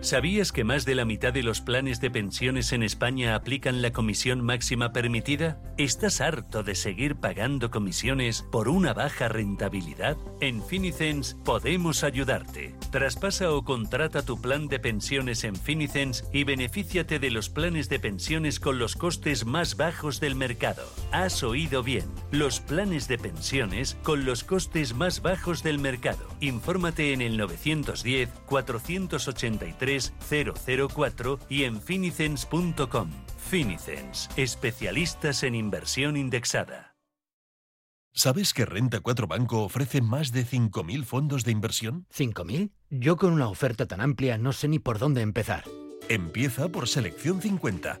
S1: ¿Sabías que más de la mitad de los planes de pensiones en España aplican la comisión máxima permitida? ¿Estás harto de seguir pagando comisiones por una baja rentabilidad? En Finicens podemos ayudarte. Traspasa o contrata tu plan de pensiones en Finicens y benefíciate de los planes de pensiones con los costes más bajos del mercado. Has oído bien, los planes de pensiones con los costes más bajos del mercado. Infórmate en el 910 483 004 y en finicens.com. Finicens, especialistas en inversión indexada.
S18: ¿Sabes que Renta 4 Banco ofrece más de 5.000 fondos de inversión?
S23: ¿5.000? Yo con una oferta tan amplia no sé ni por dónde empezar.
S18: Empieza por Selección 50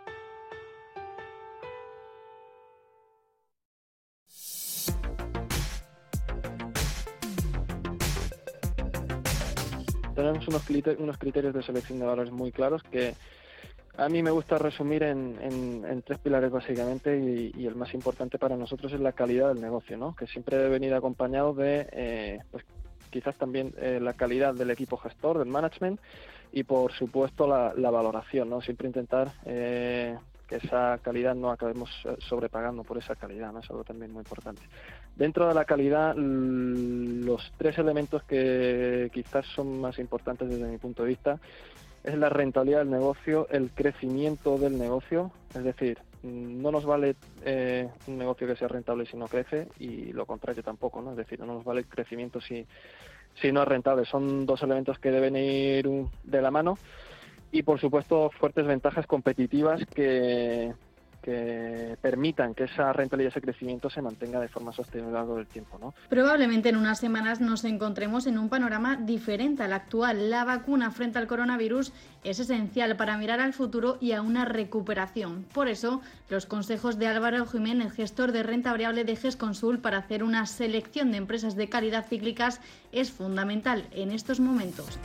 S24: Tenemos unos, unos criterios de selección de valores muy claros que a mí me gusta resumir en, tres pilares básicamente y, el más importante para nosotros es la calidad del negocio, ¿no? que siempre debe venir acompañado de eh, pues, quizás también eh, la calidad del equipo gestor, del management y por supuesto la, valoración, ¿no? siempre intentar eh, esa calidad no acabemos sobrepagando por esa calidad, ¿no? es algo también muy importante. Dentro de la calidad, los tres elementos que quizás son más importantes desde mi punto de vista es la rentabilidad del negocio, el crecimiento del negocio, es decir, no nos vale eh, un negocio que sea rentable si no crece y lo contrario tampoco, ¿no? Es decir, no nos vale el crecimiento si, si no es rentable. Son dos elementos que deben ir de la mano y, por supuesto, fuertes ventajas competitivas que, permitan que esa rentabilidad y ese crecimiento se mantenga de forma sostenible a lo largo del tiempo. ¿no?
S25: Probablemente en unas semanas nos encontremos en un panorama diferente al actual. La vacuna frente al coronavirus es esencial para mirar al futuro y a una recuperación. Por eso, los consejos de Álvaro Jiménez, gestor de renta variable de GESConsul, para hacer una selección de empresas de calidad cíclicas es fundamental en estos momentos.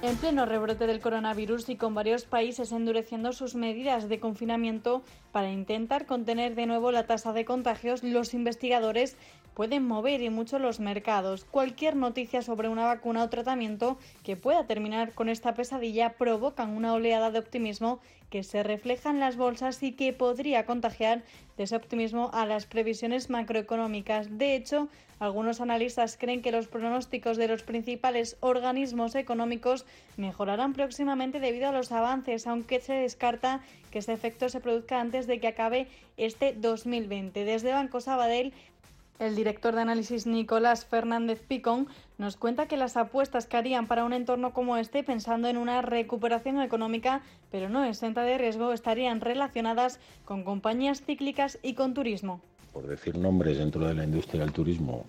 S25: En pleno rebrote del coronavirus y con varios países endureciendo sus medidas de confinamiento para intentar contener de nuevo la tasa de contagios, los investigadores pueden mover y mucho los mercados. Cualquier noticia sobre una vacuna o tratamiento que pueda terminar con esta pesadilla provocan una oleada de optimismo que se refleja en las bolsas y que podría contagiar de ese optimismo a las previsiones macroeconómicas. De hecho, algunos analistas creen que los pronósticos de los principales organismos económicos mejorarán próximamente debido a los avances, aunque se descarta que ese efecto se produzca antes de que acabe este 2020. Desde Banco Sabadell el director de análisis Nicolás Fernández Picón nos cuenta que las apuestas que harían para un entorno como este, pensando en una recuperación económica, pero no exenta de riesgo, estarían relacionadas con compañías cíclicas y con turismo.
S23: Por decir nombres dentro de la industria del turismo,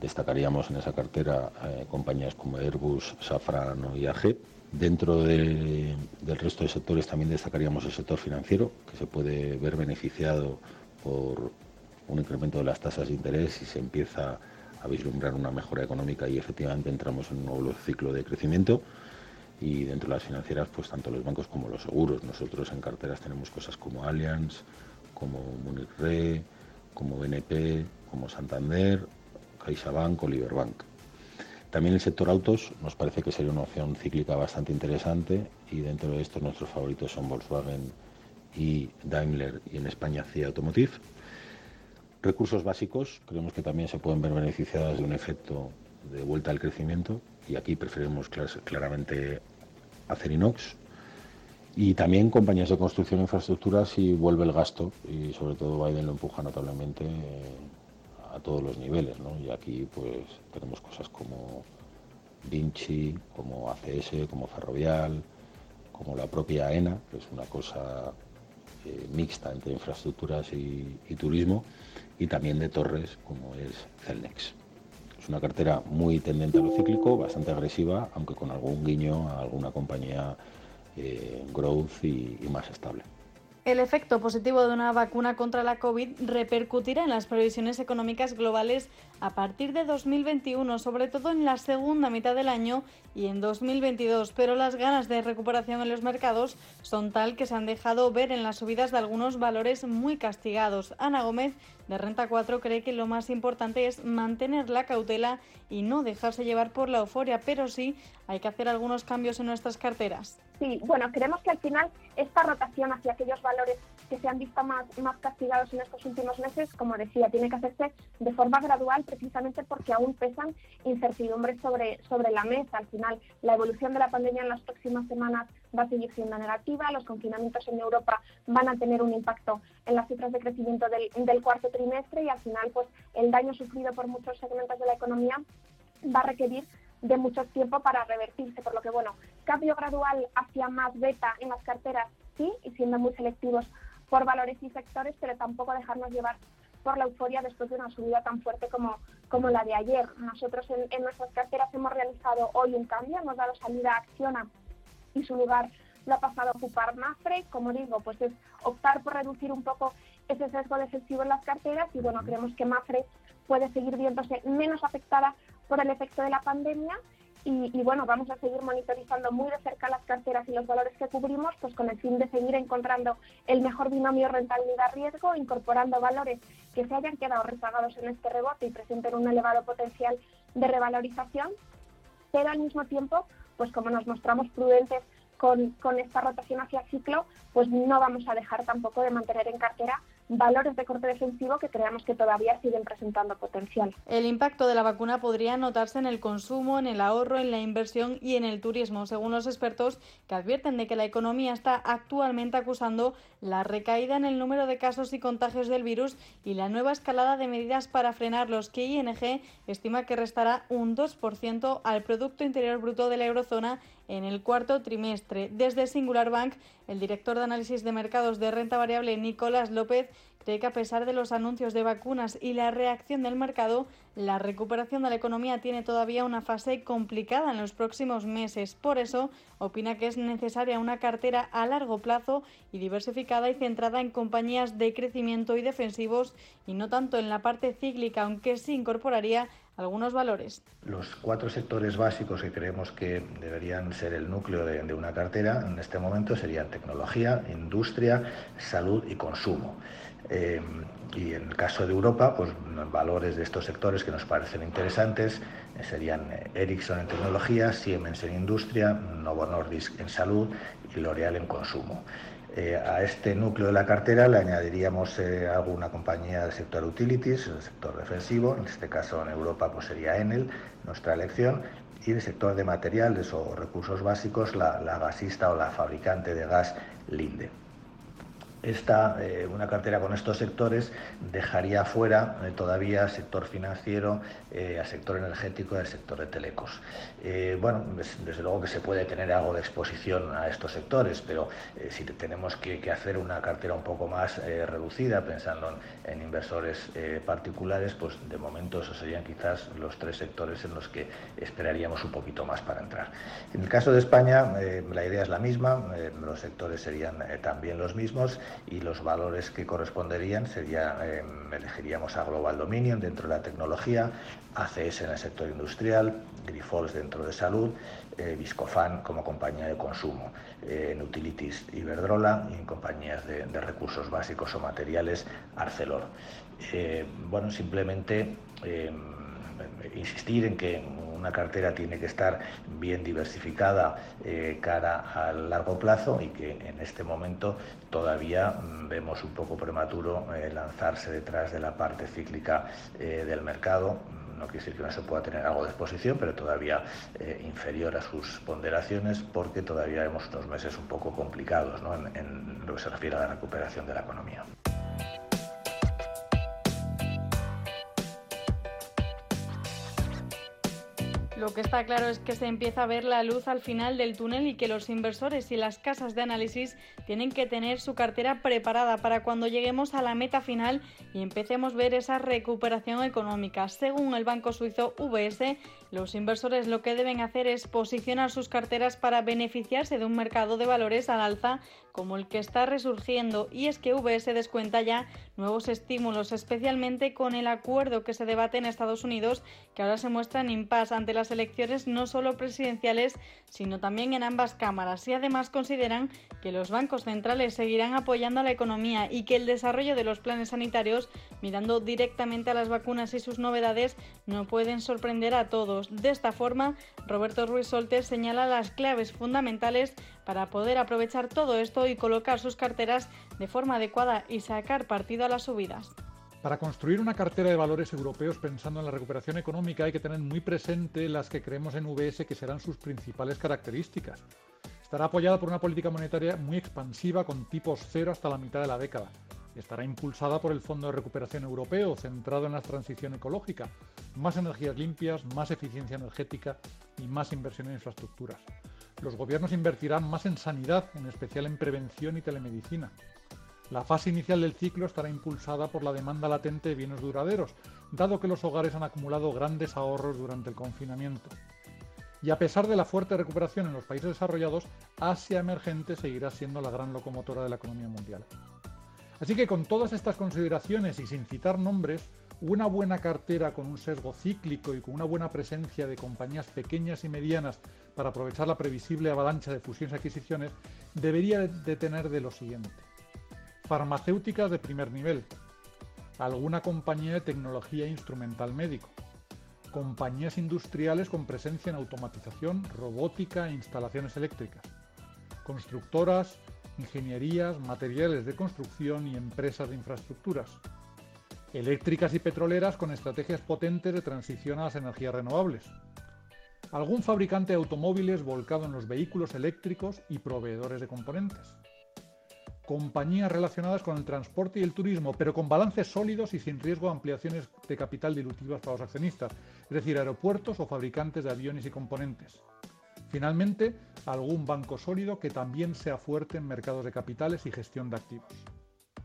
S23: destacaríamos en esa cartera eh, compañías como Airbus, Safran o IAG. Dentro del resto de sectores también destacaríamos el sector financiero, que se puede ver beneficiado por un incremento de las tasas de interés y se empieza a vislumbrar una mejora económica y efectivamente entramos en un nuevo ciclo de crecimiento y dentro de las financieras pues tanto los bancos como los seguros. Nosotros en carteras tenemos cosas como Allianz, como Munich Re, como BNP, como Santander, CaixaBank o Liberbank. También el sector autos nos parece que sería una opción cíclica bastante interesante y dentro de esto nuestros favoritos son Volkswagen y Daimler y en España CIA Automotive. Recursos básicos, creemos que también se pueden ver beneficiadas de un efecto de vuelta al crecimiento y aquí preferimos claramente Acerinox y también compañías de construcción e infraestructuras si vuelve el gasto y sobre todo Biden lo empuja notablemente a todos los niveles y aquí pues tenemos cosas como Vinci, como ACS, como Ferrovial, como la propia AENA, que es una cosa eh, mixta entre infraestructuras y turismo y también de torres como es Celnex. Es una cartera muy tendente a lo cíclico, bastante agresiva, aunque con algún guiño a alguna compañía eh, growth y más estable.
S25: El efecto positivo de una vacuna contra la COVID repercutirá en las previsiones económicas globales a partir de 2021, sobre todo en la segunda mitad del año y en 2022, pero las ganas de recuperación en los mercados son tal que se han dejado ver en las subidas de algunos valores muy castigados. Ana Gómez, de Renta 4, cree que lo más importante es mantener la cautela y no dejarse llevar por la euforia, pero sí hay que hacer algunos cambios en nuestras carteras.
S26: Sí, bueno, creemos que al final esta rotación hacia aquellos valores que se han visto más, más castigados en estos últimos meses, como decía, tiene que hacerse de forma gradual precisamente porque aún pesan incertidumbres sobre, sobre la mesa. Al final, la evolución de la pandemia en las próximas semanas va a seguir siendo negativa. Los confinamientos en Europa van a tener un impacto en las cifras de crecimiento del, del cuarto trimestre y al final, pues el daño sufrido por muchos segmentos de la economía va a requerir de mucho tiempo para revertirse, por lo que bueno, cambio gradual hacia más beta en las carteras, sí, y siendo muy selectivos por valores y sectores, pero tampoco dejarnos llevar por la euforia después de una subida tan fuerte como, como la de ayer. Nosotros en, nuestras carteras hemos realizado hoy un cambio, hemos dado salida a Acciona y su lugar lo ha pasado a ocupar Mafre. Como digo, pues es optar por reducir un poco ese sesgo defensivo en las carteras y bueno, creemos que Mafre puede seguir viéndose menos afectada por el efecto de la pandemia y, bueno, vamos a seguir monitorizando muy de cerca las carteras y los valores que cubrimos, pues con el fin de seguir encontrando el mejor binomio rentabilidad-riesgo, incorporando valores que se hayan quedado rezagados en este rebote y presenten un elevado potencial de revalorización, pero al mismo tiempo, pues como nos mostramos prudentes con, con esta rotación hacia ciclo, pues no vamos a dejar tampoco de mantener en cartera valores de corte defensivo que creamos que todavía siguen presentando potencial.
S25: El impacto de la vacuna podría notarse en el consumo, en el ahorro, en la inversión y en el turismo, según los expertos que advierten de que la economía está actualmente acusando la recaída en el número de casos y contagios del virus y la nueva escalada de medidas para frenarlos que ING estima que restará un 2% al Producto Interior Bruto de la eurozona en el cuarto trimestre. Desde Singular Bank, el director de análisis de mercados de renta variable, Nicolás López, cree que a pesar de los anuncios de vacunas y la reacción del mercado, la recuperación de la economía tiene todavía una fase complicada en los próximos meses. Por eso, opina que es necesaria una cartera a largo plazo y diversificada y centrada en compañías de crecimiento y defensivos y no tanto en la parte cíclica, aunque sí incorporaría algunos valores.
S27: Los cuatro sectores básicos que creemos que deberían ser el núcleo de, una cartera en este momento serían tecnología, industria, salud y consumo. Eh, y en el caso de Europa, pues valores de estos sectores que nos parecen interesantes eh, serían eh, Ericsson en tecnología, Siemens en industria, Novo Nordisk en salud y L'Oreal en consumo. A este núcleo de la cartera le añadiríamos alguna compañía del sector utilities, el sector defensivo, en este caso en Europa pues sería Enel, nuestra elección, y el sector de materiales o recursos básicos, la gasista o la fabricante de gas Linde esta, eh, una cartera con estos sectores dejaría fuera eh, todavía sector financiero, eh, al sector energético y al sector de telecos. bueno, desde luego que se puede tener algo de exposición a estos sectores, pero si tenemos que, hacer una cartera un poco más reducida, pensando en, inversores particulares, pues de momento esos serían quizás los tres sectores en los que esperaríamos un poquito más para entrar. En el caso de España, la idea es la misma, los sectores serían también los mismos y los valores que corresponderían sería, em, elegiríamos a Global Dominion dentro de la tecnología, ACS en el sector industrial, Grifols dentro de salud, eh, Viscofan como compañía de consumo, eh, en Utilities Iberdrola y en compañías de, recursos básicos o materiales Arcelor. Eh, bueno, simplemente em, insistir en que una cartera tiene que estar bien diversificada eh, cara al largo plazo y que en este momento todavía mm, vemos un poco prematuro eh, lanzarse detrás de la parte cíclica eh, del mercado no quiere decir que no se pueda tener algo de exposición, pero todavía inferior a sus ponderaciones, porque todavía vemos unos meses un poco complicados en lo que se refiere a la recuperación de la economía.
S25: Lo que está claro es que se empieza a ver la luz al final del túnel y que los inversores y las casas de análisis tienen que tener su cartera preparada para cuando lleguemos a la meta final y empecemos a ver esa recuperación económica. Según el banco suizo UBS, los inversores lo que deben hacer es posicionar sus carteras para beneficiarse de un mercado de valores al alza como el que está resurgiendo y es que UBS descuenta ya nuevos estímulos, especialmente con el acuerdo que se debate en Estados Unidos, que ahora se muestra en impasse ante las elecciones no solo presidenciales, sino también en ambas cámaras y además consideran que los bancos centrales seguirán apoyando a la economía y que el desarrollo de los planes sanitarios, mirando directamente a las vacunas y sus novedades, no pueden sorprender a todos. De esta forma, Roberto Ruiz Soltes señala las claves fundamentales para poder aprovechar todo esto y colocar sus carteras de forma adecuada y sacar partido a las subidas.
S28: Para construir una cartera de valores europeos pensando en la recuperación económica hay que tener muy presente las que creemos en VS que serán sus principales características. Estará apoyada por una política monetaria muy expansiva con tipos cero hasta la mitad de la década. Estará impulsada por el Fondo de Recuperación Europeo, centrado en la transición ecológica, más energías limpias, más eficiencia energética y más inversión en infraestructuras. Los gobiernos invertirán más en sanidad, en especial en prevención y telemedicina. La fase inicial del ciclo estará impulsada por la demanda latente de bienes duraderos, dado que los hogares han acumulado grandes ahorros durante el confinamiento. Y a pesar de la fuerte recuperación en los países desarrollados, Asia emergente seguirá siendo la gran locomotora de la economía mundial. Así que con todas estas consideraciones y sin citar nombres, una buena cartera con un sesgo cíclico y con una buena presencia de compañías pequeñas y medianas para aprovechar la previsible avalancha de fusiones y adquisiciones debería de tener de lo siguiente. Farmacéuticas de primer nivel, alguna compañía de tecnología instrumental médico, compañías industriales con presencia en automatización, robótica e instalaciones eléctricas, constructoras, ingenierías, materiales de construcción y empresas de infraestructuras, eléctricas y petroleras con estrategias potentes de transición a las energías renovables, algún fabricante de automóviles volcado en los vehículos eléctricos y proveedores de componentes, compañías relacionadas con el transporte y el turismo, pero con balances sólidos y sin riesgo de ampliaciones de capital dilutivas para los accionistas, es decir, aeropuertos o fabricantes de aviones y componentes. Finalmente, algún banco sólido que también sea fuerte en mercados de capitales y gestión de activos.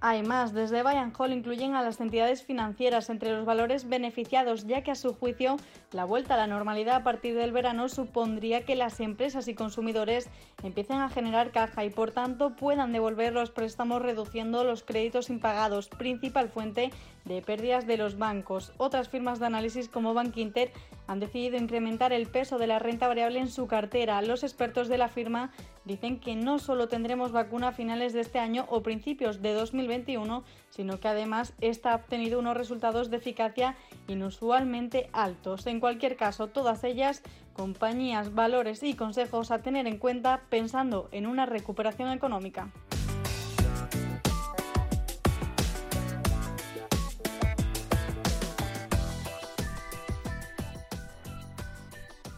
S25: Hay más, desde Bayern Hall incluyen a las entidades financieras entre los valores beneficiados, ya que a su juicio la vuelta a la normalidad a partir del verano supondría que las empresas y consumidores empiecen a generar caja y por tanto puedan devolver los préstamos reduciendo los créditos impagados, principal fuente de pérdidas de los bancos. Otras firmas de análisis como Bank Inter han decidido incrementar el peso de la renta variable en su cartera. Los expertos de la firma dicen que no solo tendremos vacuna a finales de este año o principios de 2021, sino que además esta ha obtenido unos resultados de eficacia inusualmente altos. En cualquier caso, todas ellas compañías, valores y consejos a tener en cuenta pensando en una recuperación económica.